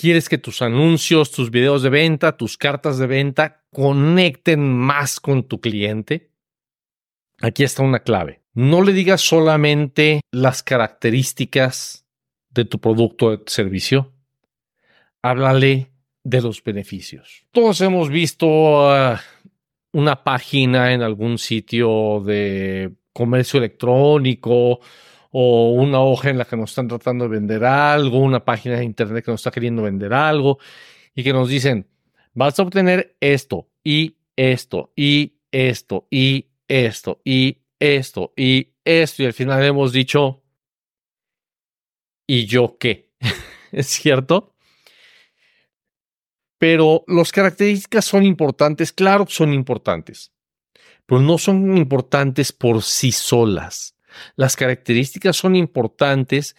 quieres que tus anuncios, tus videos de venta, tus cartas de venta conecten más con tu cliente, aquí está una clave. No le digas solamente las características de tu producto o servicio. Háblale de los beneficios. Todos hemos visto ah, una página en algún sitio de comercio electrónico o una hoja en la que nos están tratando de vender algo, una página de internet que nos está queriendo vender algo y que nos dicen, vas a obtener esto y esto y esto y esto y esto y esto y al final hemos dicho, ¿y yo qué? ¿Es cierto? Pero las características son importantes, claro son importantes, pero no son importantes por sí solas. Las características son importantes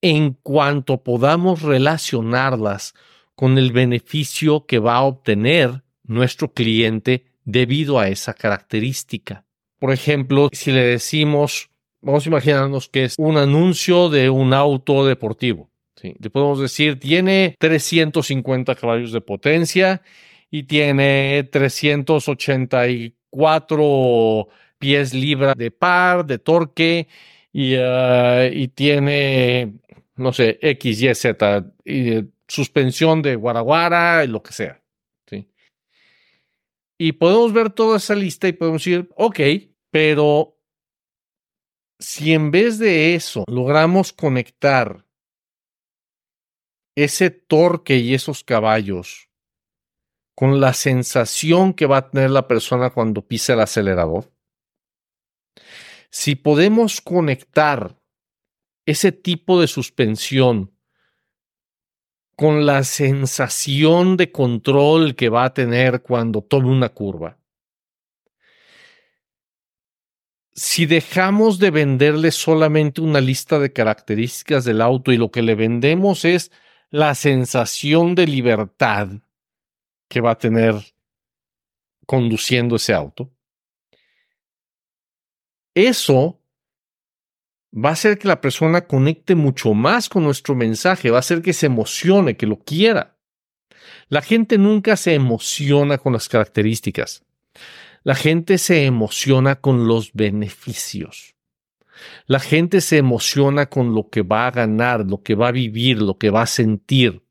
en cuanto podamos relacionarlas con el beneficio que va a obtener nuestro cliente debido a esa característica. Por ejemplo, si le decimos, vamos a imaginarnos que es un anuncio de un auto deportivo. Le podemos decir, tiene 350 caballos de potencia y tiene 384 pies libra de par, de torque y, uh, y tiene, no sé, X, Y, Z, y, suspensión de guaraguara, lo que sea. ¿sí? Y podemos ver toda esa lista y podemos decir, ok, pero si en vez de eso logramos conectar ese torque y esos caballos con la sensación que va a tener la persona cuando pisa el acelerador, si podemos conectar ese tipo de suspensión con la sensación de control que va a tener cuando tome una curva, si dejamos de venderle solamente una lista de características del auto y lo que le vendemos es la sensación de libertad que va a tener conduciendo ese auto, eso va a hacer que la persona conecte mucho más con nuestro mensaje, va a hacer que se emocione, que lo quiera. La gente nunca se emociona con las características. La gente se emociona con los beneficios. La gente se emociona con lo que va a ganar, lo que va a vivir, lo que va a sentir.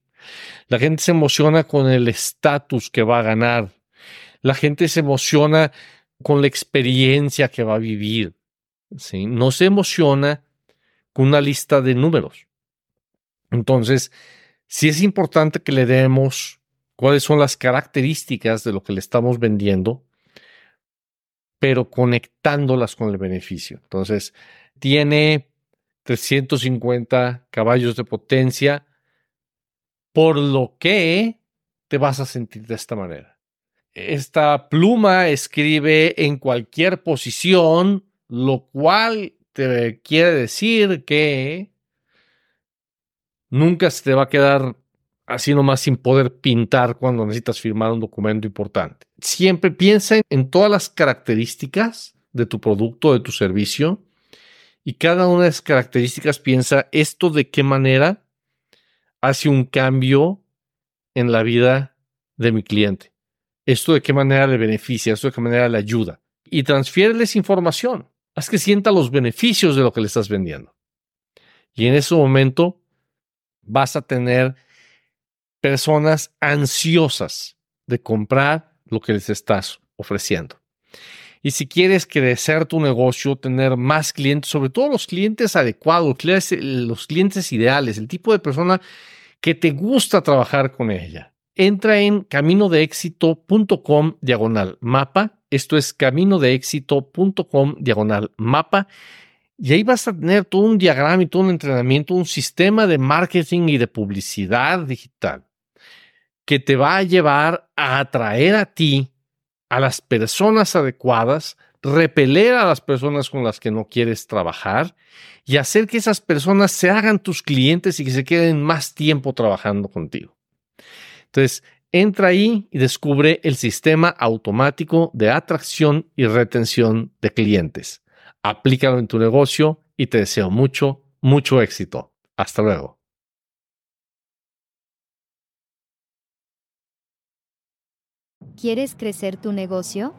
La gente se emociona con el estatus que va a ganar. La gente se emociona con la experiencia que va a vivir. ¿sí? No se emociona con una lista de números. Entonces, sí es importante que le demos cuáles son las características de lo que le estamos vendiendo, pero conectándolas con el beneficio. Entonces, tiene 350 caballos de potencia, por lo que te vas a sentir de esta manera esta pluma escribe en cualquier posición, lo cual te quiere decir que nunca se te va a quedar así nomás sin poder pintar cuando necesitas firmar un documento importante. Siempre piensa en todas las características de tu producto, de tu servicio, y cada una de esas características piensa esto de qué manera hace un cambio en la vida de mi cliente esto de qué manera le beneficia, esto de qué manera le ayuda. Y transfiéreles información. Haz que sienta los beneficios de lo que le estás vendiendo. Y en ese momento vas a tener personas ansiosas de comprar lo que les estás ofreciendo. Y si quieres crecer tu negocio, tener más clientes, sobre todo los clientes adecuados, los clientes ideales, el tipo de persona que te gusta trabajar con ella entra en caminodeéxito.com diagonal mapa. Esto es caminodeéxito.com diagonal mapa. Y ahí vas a tener todo un diagrama y todo un entrenamiento, un sistema de marketing y de publicidad digital que te va a llevar a atraer a ti a las personas adecuadas, repeler a las personas con las que no quieres trabajar y hacer que esas personas se hagan tus clientes y que se queden más tiempo trabajando contigo. Entonces, entra ahí y descubre el sistema automático de atracción y retención de clientes. Aplícalo en tu negocio y te deseo mucho, mucho éxito. Hasta luego. ¿Quieres crecer tu negocio?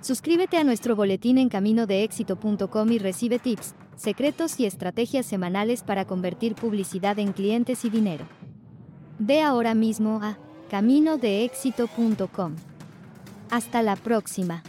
Suscríbete a nuestro boletín en caminodeéxito.com y recibe tips, secretos y estrategias semanales para convertir publicidad en clientes y dinero. Ve ahora mismo a caminodeéxito.com. Hasta la próxima.